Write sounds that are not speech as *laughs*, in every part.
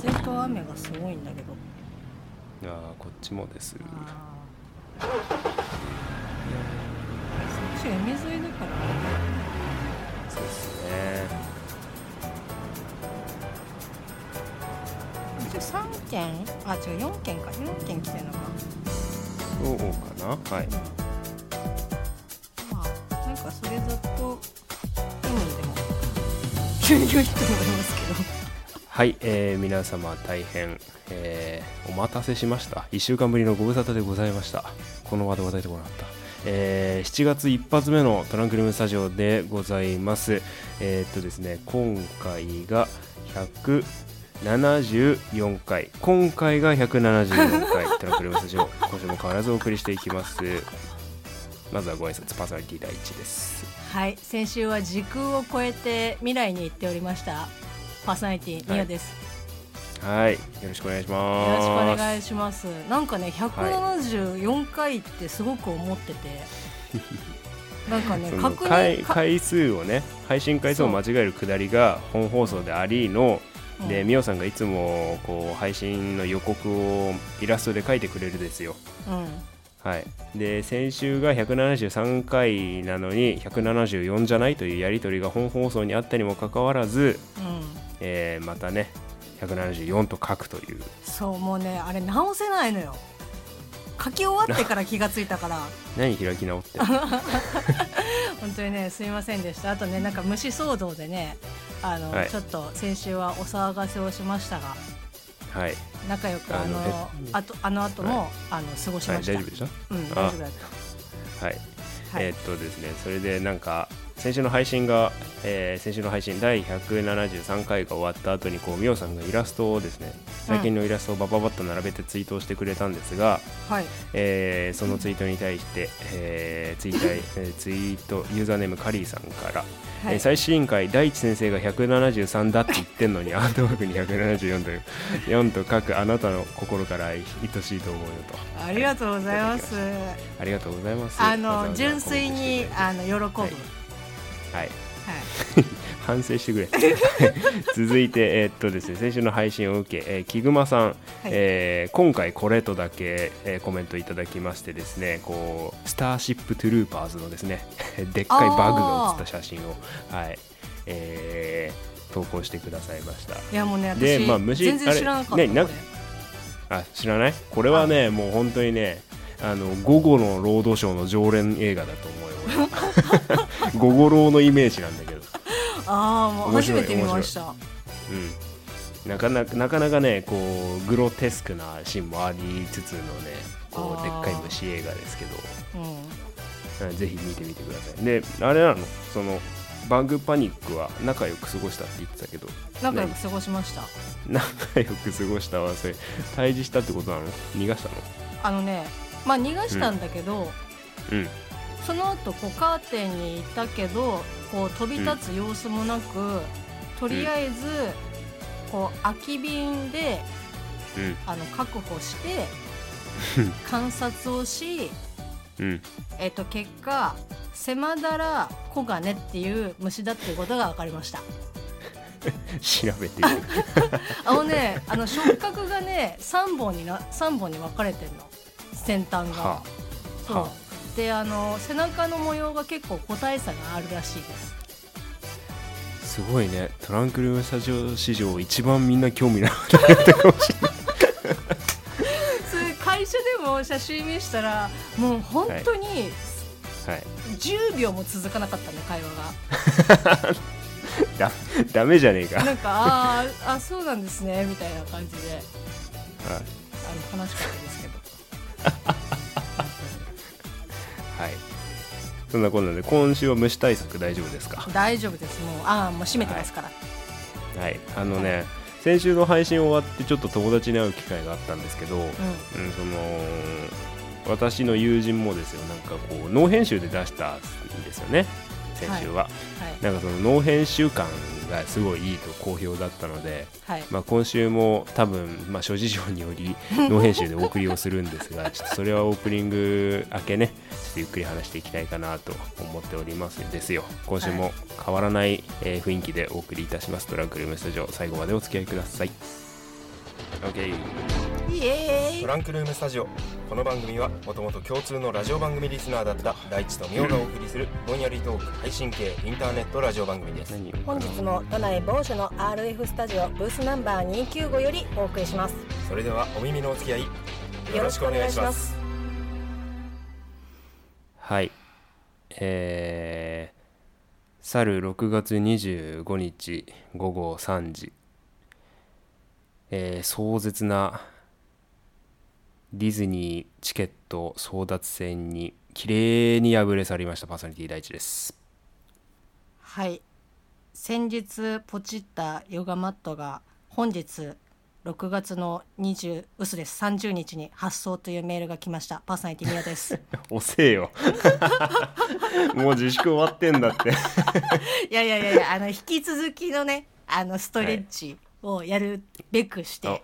風と雨がすごいんだけどああこっちもですあーそっち海沿いだからそうですね一応3件あ違う4件か4件来てる。のかそうかなはいまあなんかそれだと海でも急にいいと思いますけどはい、えー皆様大変、えーお待たせしました。1週間ぶりのご無沙汰でございました。このワードが出てこなかった、えー7月一発目のトランクルームスタジオでございます。えーっとですね今回が174回。今回が174回 *laughs* トランクルームスタジオ。今週も変わらずお送りしていきます。まずはご挨拶パーソナリティ第一です。はい先週は時空を超えて未来に行っておりましたパーソナリティニオです、はい。よろしくお願いしよます。ろしくお願いします。なんかね174回ってすごく思ってて、*laughs* なんかね確認か回回数をね配信回数を間違えるくだりが本放送でありのでう。んみおさんがいつもこう配信の予告をイラストで描いてくれるですよ。うん。はい。で先週が173回なのに174じゃない？というやり取りが本放送にあったにもかかわらず、うんえーまたね174と書くという。そうもうねあれ直せないのよ。書き終わってから気がついたから。*laughs* 何開き直って *laughs* 本当にねすいませんでした。あとねなんか虫騒動でねあの、はい。ちょっと先週はお騒がせをしましたが。はい、仲良くああのあとあの後も、あの過ごしはい、ました、大丈夫でしょうん大丈夫だった。はい。はい、えーっとですねそれでなんか先週の配信が、えー先週の配信第173回が終わった後にこうみおさんがイラストをですね最近のイラストをバババッと並べてツイートをしてくれたんですが、はい。えーそのツイートに対して、えーツイーえーツイートユーザーネームカリーさんから、はい。えー最新回第一先生が173だって言ってんのにアートワークに174という4と書くあなたの心から愛しいと思うよと。ありがとうございます。ありがとうございます。あの純粋にあの喜ぶ、はいはい。はい。*laughs* 反省してくれ。*laughs* 続いて、えーっとですね、先週の配信を受け、えー、キグマさん、えー今回これとだけ、えーコメントいただきましてですねこうスターシップトゥルーパーズのですね *laughs* でっかいバグが写った写真を、はい。えー投稿してくださいました。いやもうね私、でまあ虫全然知らなかったねあ知らない？これはねもう本当にねあの午後のロードショーの常連映画だと思うよ俺は午後ローのイメージなんだけど。*laughs* ああもう初めて見ました。うん、なかなかなかなかねこうグロテスクなシーンもありつつのねこうでっかい虫映画ですけど。うん。うんぜひ見てみてください。であれなの？そのバグパニックは仲良く過ごしたって言ってたけど。仲良く過ごしました。*laughs* 仲良く過ごしたはそれ退治したってことなの？逃がしたの？あのねまあ逃がしたんだけど、うんその後こうカーテンにいたけどこう飛び立つ様子もなく、とりあえずこう空き瓶でうん。あの確保して *laughs* 観察をし、うん。えっと結果セマダラコガネっていう虫だっていうことが分かりました。調べて *laughs* あのねあの触覚がね3本にな三本に分かれてるの。先端が、はそう、はであの背中の模様が結構個体差があるらしいです。すごいね。トランクルームスタジオ史上一番みんな興味なかったかもしれない。会社でも写真見したらもう本当にはい。10秒も続かなかったね会話が。*laughs* だダメじゃねえか。なんかあーあそうなんですねみたいな感じで。はい。あの悲しかったですけど *laughs* はい。そんなこんなで今週は虫対策大丈夫ですか？大丈夫ですもうああもう閉めてますから、はい。あのね、先週の配信終わってちょっと友達に会う機会があったんですけど、うん、うんその私の友人もですよ、なんかこうノー編集で出したんですよね。先週は、はいなんかそのノー編集感がすごいいいと好評だったので、はい。まあ、今週も多分、まあ、諸事情により *laughs* ノー編集でお送りをするんですがちょっとそれはオープニング明けねちょっとゆっくり話していきたいかなと思っておりますですよ。今週も変わらない、えー雰囲気でお送りいたします。トランクルームスタジオ最後までお付き合いください。OK イエーイトランクルームスタジオ。この番組はもともと共通のラジオ番組リスナーだった大地とミオがお送りするぼんやりトーク配信系インターネットラジオ番組です。何本日も都内某所の RF スタジオブースナンバー295よりお送りします。それではお耳のお付き合いよよろしくお願いします。はい。えー、去る6月25日午後3時。えー壮絶なディズニーチケット争奪戦に綺麗に敗れ去りましたパーソナリティ第一です。はい。先日ポチったヨガマットが本日6月の20嘘です。30日に発送というメールが来ました。パーソナリティミオです。*laughs* 遅えよ。*laughs* もう自粛終わってんだって。*laughs* いやいやいやいやあの引き続きのねあのストレッチをやるべくして、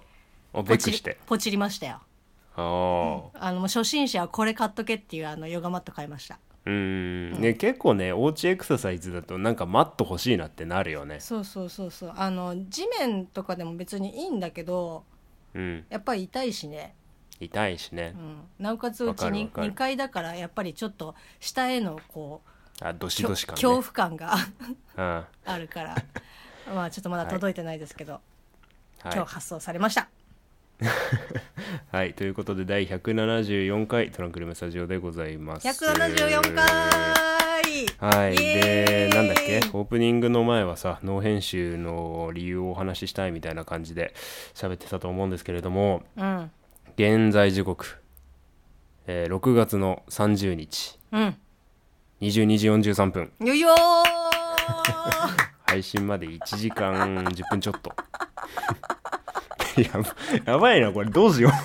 おべポチりくして。ポチりましたよあああの初心者はこれ買っとけっていうあのヨガマット買いました。うーん。ね結構ねおうちエクササイズだとなんかマット欲しいなってなるよね。そうそうそうそう。あの地面とかでも別にいいんだけどうん。やっぱり痛いしね、痛いしね。うん、なおかつうわちにかるわかる。2階だからやっぱりちょっと下へのこうあどしどし感ね。恐怖感が *laughs* うん。*laughs* あるから。まあちょっとまだ届いてないですけど、はい。今日発送されました *laughs* はい、ということで第174回トランクルームスタジオでございます。174回はい、でなんだっけ？オープニングの前はさノー編集の理由をお話ししたいみたいな感じで喋ってたと思うんですけれどもうん。現在時刻、えー6月の30日。うん。22時43分。よいよー。*laughs* 配信まで1時間10分ちょっと *laughs* やばやばいなこれどうしよ *laughs*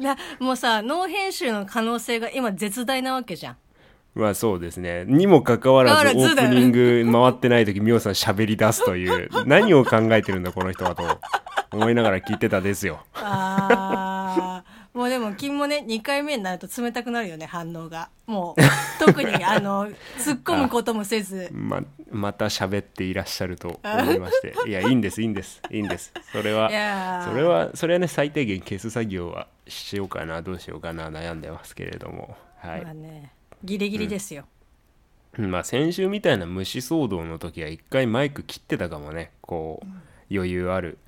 なもうさノー編集の可能性が今絶大なわけじゃん。うまあそうですね。にもかかわらずオープニング回ってない時みおさん喋り出すという *laughs* 何を考えてるんだこの人はと思いながら聞いてたですよ。あー。もうでも君もね2回目になると冷たくなるよね反応が。もう特にあの突っ込むこともせず。ままた喋っていらっしゃると思いまして。*laughs* いやいいんですいいんですいいんです。それはそれはそれはね最低限消す作業はしようかなどうしようかな悩んでますけれども。はい。まあねギリギリですよ、まあ先週みたいな虫騒動の時は一回マイク切ってたかもね。こう余裕ある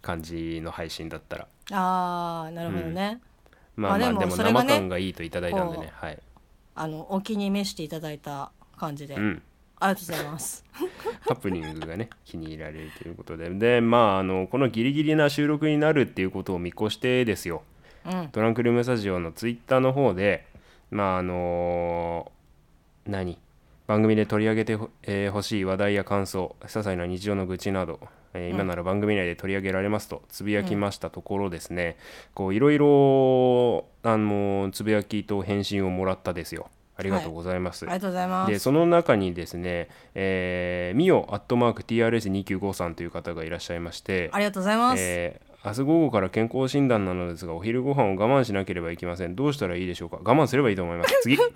感じの配信だったら。ああなるほどね、まあまああでも生感がいいといただいたんでこねはい。あのお気に召していただいた感じで、うんありがとうございます。ハプニングがね *laughs* 気に入られるということで。でまああのこのギリギリな収録になるっていうことを見越してですよ。うん。トランクルームスタジオのツイッターの方でまああの何？番組で取り上げてほ,、えー欲しい話題や感想些細な日常の愚痴など、えー今なら番組内で取り上げられますとつぶやきましたところですね、こういろいろあのつぶやきと返信をもらったですよありがとうございます、ありがとうございます。でその中にですね、えー、ミオアットマーク TRS295 さんという方がいらっしゃいましてありがとうございます、えー明日午後から健康診断なのですがお昼ご飯を我慢しなければいけません。どうしたらいいでしょうか？我慢すればいいと思います。*laughs* 次。はい。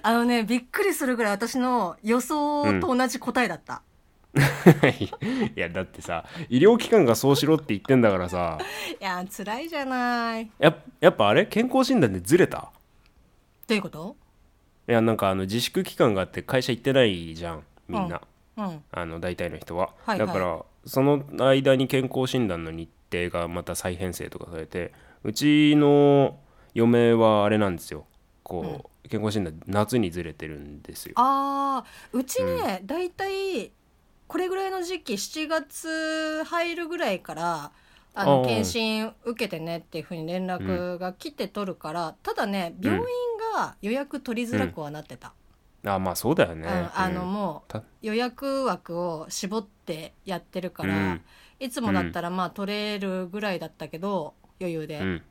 あのねびっくりするぐらい私の予想と同じ答えだった、*laughs* いやだってさ医療機関がそうしろって言ってんだからさ。*laughs* いや辛いじゃない。ややっぱあれ？健康診断でずれた？どういうこと？いやなんかあの自粛期間があって会社行ってないじゃんみんな、うんあの大体の人は、はいはい。だからその間に健康診断の日程がまた再編成とかされてうちの嫁はあれなんですよ。こう、健康診断夏にずれてるんですよ。あーうちね、だいたいこれぐらいの時期7月入るぐらいからあのあー。検診受けてねっていうふうに連絡が来て取るから、ただね病院が予約取りづらくはなってた、あまあそうだよね、うんあのうん。もうた予約枠を絞ってやってるから、うん。いつもだったらまあ取れるぐらいだったけど余裕で、うん。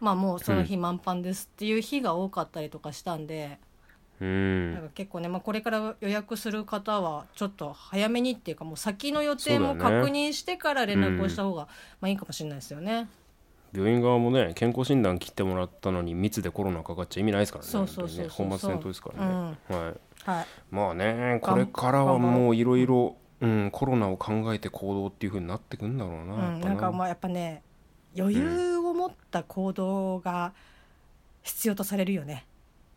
まあもうその日満帆ですっていう日が多かったりとかしたんで、うん。なんか結構ね、まあ、これから予約する方はちょっと早めにっていうかもう先の予定もそうだね。確認してから連絡をした方がまあいいかもしれないですよね。病院側もね健康診断切ってもらったのに密でコロナかかっちゃ意味ないですからね。そうそうそうそう本末転倒ですからね、はい。はい、まあねこれからはもういろいろうん、コロナを考えて行動っていう風になってくんだろうな,、うん、な。んかまあやっぱね余裕を持った行動が必要とされるよね。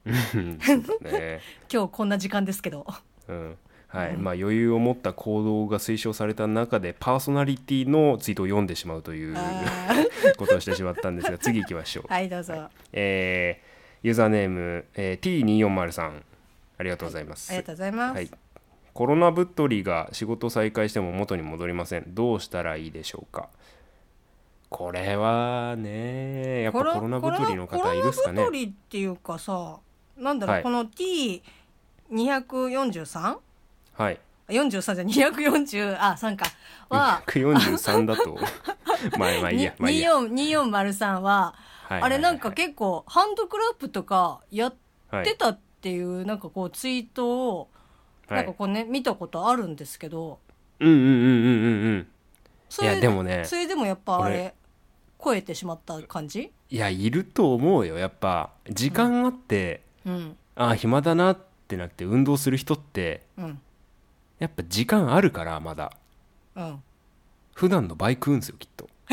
うん。ね、*laughs* 今日こんな時間ですけど。うんはい。うん。まあ、余裕を持った行動が推奨された中でパーソナリティのツイートを読んでしまうというあ *laughs* ことをしてしまったんですが *laughs* 次行きましょう、ーはいどうぞ、あえーユーザーネーム、えー T240 ありがとうございます、りがとうございます、はい、コロナ太りが仕事再開しても元に戻りません。どうしたらいいでしょうか。これはねやっぱコロナ太りの方いるっすかね。コロナ太りっていうかさなんだろう、はい。この T243 はい。43じゃ240あ3か。は143だと。*laughs* まあまあいいやまあいいや、24 2403はあれなんか結構ハンドクラップとかやっはいてたっていうなんかこうツイートをはい。なんかこうね見たことあるんですけど。うんうんうんうんうんうん。それいやでもねそれでもやっぱあこれれ超えてしまった感じ？いやいると思うよやっぱ。時間あって、うん。あ暇だなってなって運動する人ってうんやっぱ時間あるからまだ。うん。普段の倍食うんですよきっと。*laughs*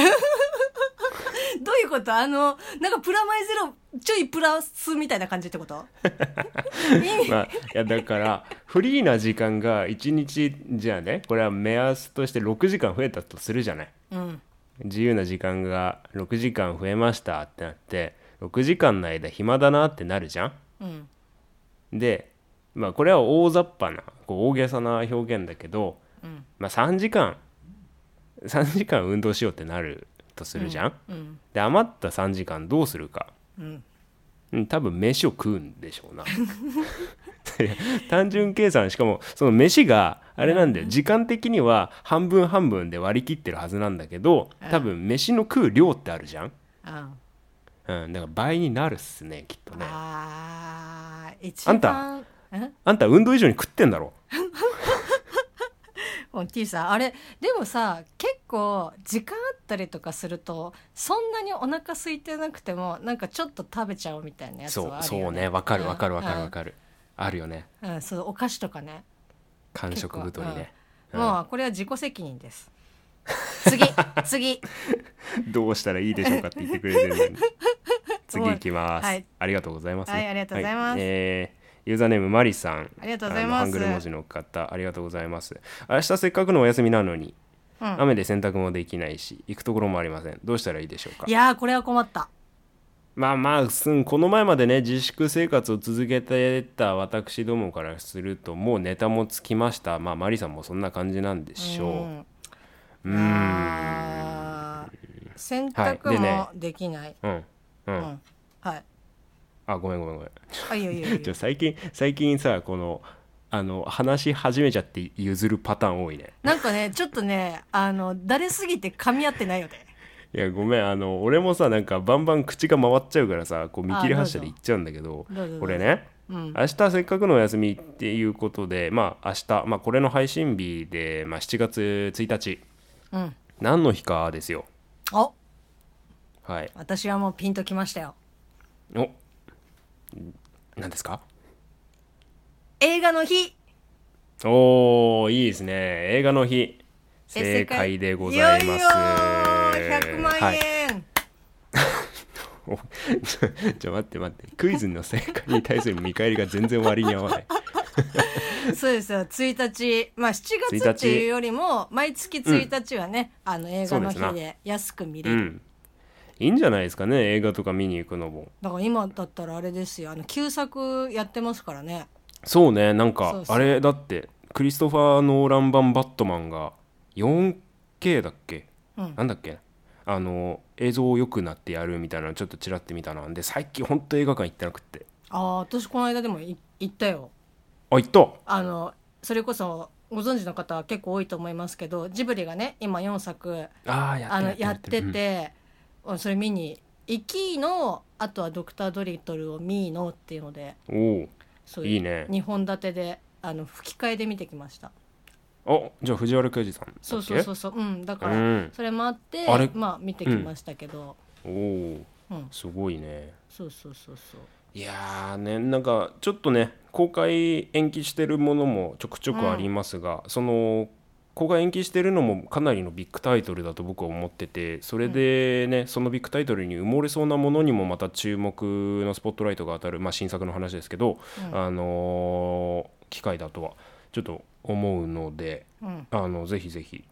どういうこと？あのなんかプラマイゼロちょいプラスみたいな感じってこと？*laughs* まあ、いやだからフリーな時間が1日じゃあねこれは目安として6時間増えたとするじゃない。うん。自由な時間が6時間増えましたってなって6時間の間暇だなってなるじゃん。うん。でまあこれは大雑把なこう大げさな表現だけど、うん。まあ、3時間。3時間運動しようってなるとするじゃん、うん。で余った3時間どうするか。うん。うん、多分飯を食うんでしょうな。*laughs* 単純計算しかもその飯があれなんだよ。時間的には半分半分で割り切ってるはずなんだけど多分飯の食う量ってあるじゃん、あうん、だから倍になるっすねきっとね。あー一あんた番んあんた運動以上に食ってんだろ。この T さんあれでもさ結構時間あったりとかするとそんなにお腹空いてなくてもなんかちょっと食べちゃおうみたいなやつそうはあるよね。そうね。わかるわかるわかるわるかる。あるよね。うんそうお菓子とかね。間食太りね、もうこれは自己責任です。次 *laughs* 次。どうしたらいいでしょうかって言ってくれてるのに次行きます、はいありがとうございます、はいありがとうございますえーユーザーネームマリさん。ありがとうございます。ハングル文字の方ありがとうございます。明日せっかくのお休みなのに、うん。雨で洗濯もできないし行くところもありません。どうしたらいいでしょうか？いやーこれは困った。まあまあすんこの前までね自粛生活を続けてた私どもからするともうネタもつきました。まあマリさんもそんな感じなんでしょう。うん。洗濯もできない、うん。うん、うん。はいあごめんごめんごめん。あいいよいいよいいよじゃ最近最近さこのあの話し始めちゃって譲るパターン多いね。なんかねちょっとねあのだれすぎて噛み合ってないよね。いやごめんあの俺もさなんかバンバン口が回っちゃうからさこう見切り発車で言っちゃうんだけどどうぞどうぞ。これねうん。明日せっかくのお休みっていうことでまあ明日、まあ、これの配信日で、まあ、7月1日うん。何の日かですよ。お。はい。私はもうピンときましたよ。お何ですか？映画の日。おーいいですね。映画の日。え正解でございます。よいよー100万円、はい。お *laughs* ちょ待って待って。クイズの正解に対する見返りが全然割に合わない。*laughs* そうですよ。1日まあ7月っていうよりも毎月1日はね、あの映画の日で安く見れる、うんいいんじゃないですかね映画とか見に行くのも。だから今だったらあれですよあの旧作やってますからね。そうねなんかあれだってクリストファー・ノーラン版バットマンが 4K だっけ、うん。なんだっけ？あの映像良くなってやるみたいなのちょっとちらって見たなんで最近ほんと映画館行ってなくって。ああ私この間でもい行ったよ。あ行った？あのそれこそご存知の方は結構多いと思いますけどジブリがね今4作ああやあのってやってうん。て、それ見に行きのあとは「ドクター・ドリトル」を見のっていうのでおおそういいね。2本立てであの吹き替えで見てきました。あじゃあ藤原刑事さんそうそうそうそう。うんだからうん。それもあってあれ？まあ見てきましたけど、おおうん。すごいね。そうそうそうそう。いやーねなんかちょっとね公開延期してるものもちょくちょくありますが、そのここが延期してるのもかなりのビッグタイトルだと僕は思っててそれでね、そのビッグタイトルに埋もれそうなものにもまた注目のスポットライトが当たる、まあ、新作の話ですけど、うん。あのー機会だとはちょっと思うのでうん。あのぜひぜひ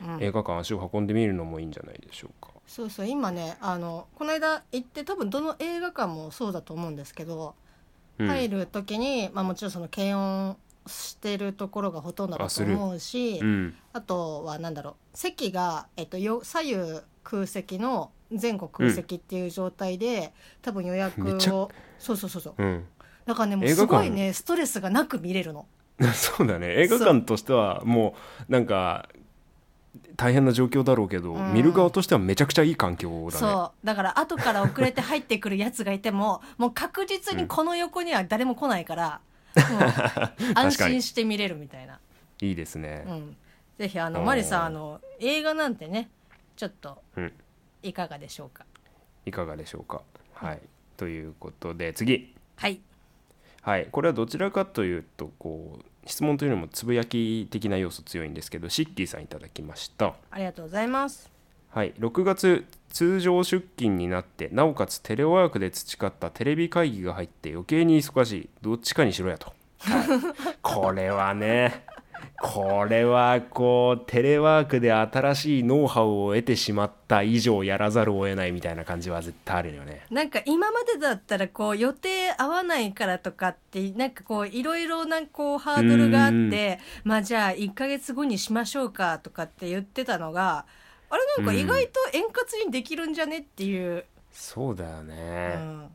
うん。映画館足を運んでみるのもいいんじゃないでしょうか。そうそう今ねあのこの間行って多分どの映画館もそうだと思うんですけど、うん。入る時に、まあ、もちろんその検温してるところがほとんどだと思うしあ,、うん。とはなんだろう席が、えっと、よ左右空席の前後空席っていう状態で、多分予約をそうそうそうそう。うん。だからねもうすごいねストレスがなく見れるの。*laughs* そうだね。映画館としてはもうなんか大変な状況だろうけど、うん。見る側としてはめちゃくちゃいい環境だね。そう。だから後から遅れて入ってくるやつがいてももう確実にこの横には誰も来ないから、安心して見れるみたいな、いいですね。うん、ぜひあのマリさんあの映画なんてねちょっとうん。いかがでしょうか？いかがでしょうか。はい、ということで次、はい。はい、これはどちらかというとこう質問というのもつぶやき的な要素強いんですけどシッキーさんいただきました。ありがとうございます。はい、6月通常出勤になってなおかつテレワークで培ったテレビ会議が入って余計に忙しい。どっちかにしろやと、はい。これはねこれはこうテレワークで新しいノウハウを得てしまった以上やらざるを得ないみたいな感じは絶対あるよね。なんか今までだったらこう予定合わないからとかってなんかこういろいろなこうハードルがあってまあじゃあ1ヶ月後にしましょうかとかって言ってたのがあれなんか意外と円滑にできるんじゃねっていう、そうだようね、ん。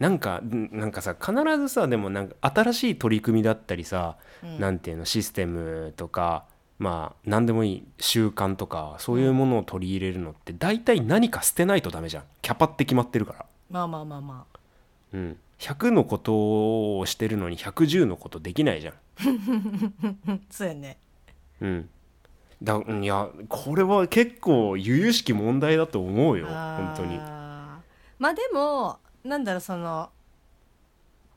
なんかんなんかさ必ずさでもなんか新しい取り組みだったりさ、うん。なんていうのシステムとかまあ何でもいい習慣とかそういうものを取り入れるのって大体何か捨てないとダメじゃん。キャパって決まってるから、まあまあまあまあ。うん、100のことをしてるのに110のことできないじゃん、*laughs* そうやね。うん、だいやこれは結構由々しき問題だと思うよ本当に。まあでもなんだろうその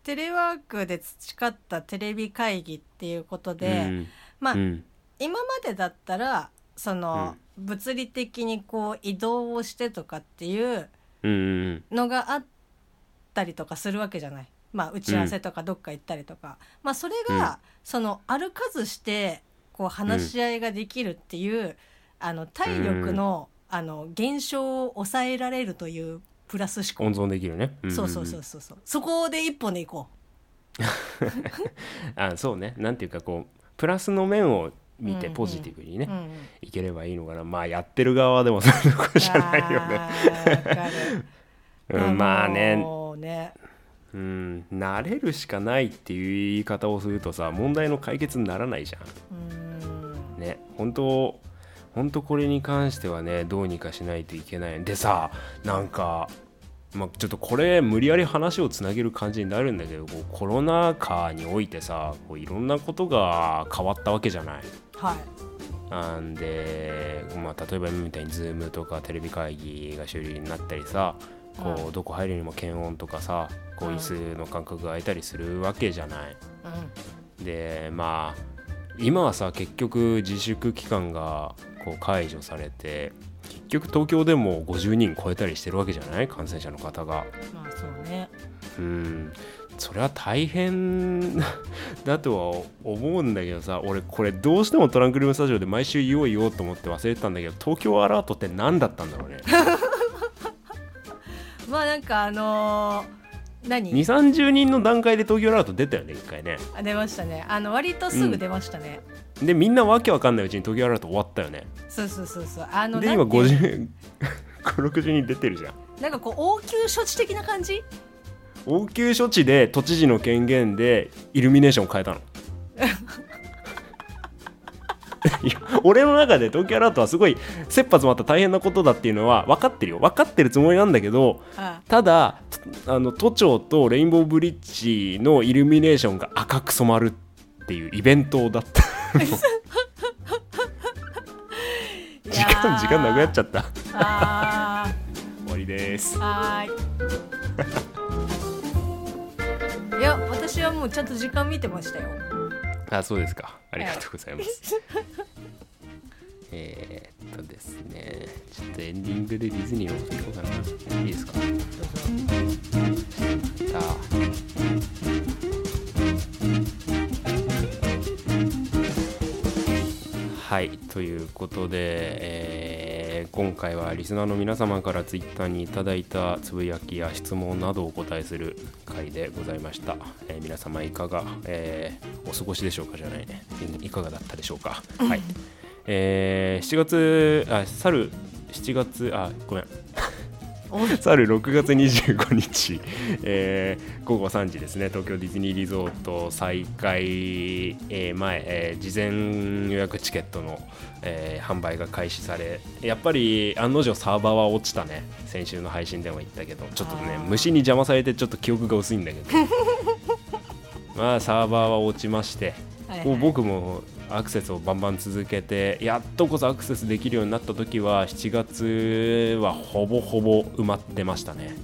テレワークで培ったテレビ会議っていうことで、うん。まあ、うん。今までだったらその、物理的にこう移動をしてとかっていううんうんのがあったりとかするわけじゃない。まあ、打ち合わせとかどっか行ったりとか、まあそれが、その歩かずしてこう話し合いができるっていう、あの体力の,、あの減少を抑えられるというプラス思考、温存できるね、んんん。そうそうそうそうそう。そこで一本で行こ *laughs* あそうね。なんていうかこうプラスの面を見てうんうん。ポジティブにね、う。うんうん。いければいいのかな。まあやってる側でもそういうとこじゃないよね、うん、まあね。ね。うん慣れるしかないっていう言い方をするとさ問題の解決にならないじゃうんんね本当本当これに関してはねどうにかしないといけない。でさなんかまあ、ちょっとこれ無理やり話をつなげる感じになるんだけどこうコロナ禍においてさこういろんなことが変わったわけじゃない。はい。なんで、まあ、例えば今みたいに Zoom とかテレビ会議が主流になったりさこううどこ入るにも検温とかさこううん。椅子の間隔が空いたりするわけじゃない。うん。でまあ今はさ結局自粛期間がこう解除されて結局東京でも50人超えたりしてるわけじゃない？感染者の方が。まあそうね。うん。それは大変だとは思うんだけどさ俺これどうしてもトランクルームスタジオで毎週言おう言おうと思って忘れてたんだけど東京アラートって何だったんだろうね？*laughs* まあなんかあのー何？2 3 0人の段階で東京アラート出たよね一回ね。あ出ましたね。あの割とすぐ出ましたね、でみんなわけわかんないうちに東京アラート終わったよね。そうそうそうそう。あので今なんていう50 60人出てるじゃん。なんかこう応急処置的な感じ？応急処置で都知事の権限でイルミネーション変えたの。いや俺の中で東京アラートはすごい切羽詰まった大変なことだっていうのは分かってるよ分かってるつもりなんだけどあただあの都庁とレインボーブリッジのイルミネーションが赤く染まるっていうイベントだった。時間時間なくなっちゃった。あ終わりです。ーはーい。いや私はもうちゃんと時間見てましたよ。あそうですか。ありがとうございます。えー、っとですね。ちょっとエンディングでディズニーのここうかな。いいですか？さはいということで、えー今回はリスナーの皆様からツイッターにいただいたつぶやきや質問などをお答えする回でございました、えー皆様いかが、えーお過ごしでしょうかじゃないね。いかがだったでしょうか、はい、えー7月あ去る7月あごめん *laughs* 去る6月25日、えー午後3時ですね。東京ディズニーリゾート再開、えー前、えー事前予約チケットの、えー販売が開始されやっぱり案の定サーバーは落ちたね。先週の配信でも言ったけどちょっとね虫に邪魔されてちょっと記憶が薄いんだけど。*laughs* まあサーバーは落ちましてはいはい。僕もアクセスをバンバン続けてやっとこそアクセスできるようになった時は7月はほぼほぼ埋まってましたね。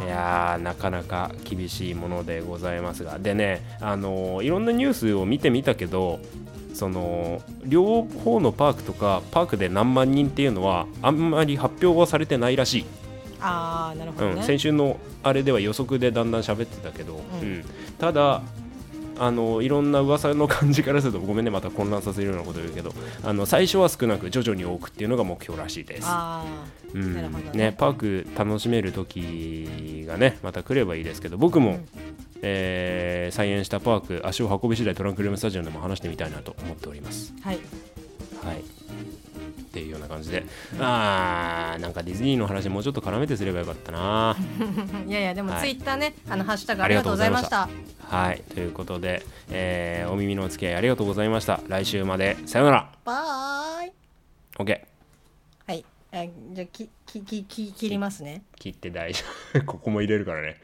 いやーなかなか厳しいものでございますが。でねあのーいろんなニュースを見てみたけどその両方のパークとかパークで何万人っていうのはあんまり発表はされてないらしい。あーなるほどね、うん、先週のあれでは予測でだんだん喋ってたけど、うん。うん。ただあのいろんな噂の感じからするとごめんねまた混乱させるようなこと言うけどあの最初は少なく徐々に多くっていうのが目標らしいです。あうんねね、パーク楽しめる時がねまた来ればいいですけど僕も、うんえー再演したパーク足を運び次第トランクルームスタジオでも話してみたいなと思っております。ーはいはい。っていうような感じで、あーなんかディズニーの話もうちょっと絡めてすればよかったな。*laughs* いやいやでもはいツイッターね、あのハッシュタグありがとうございましたはい、ということで、えーお耳のお付き合いありがとうございました。来週までさよなら。バイ OK。はいあじゃあきききき切りますね切って大丈夫。*laughs* ここも入れるからね。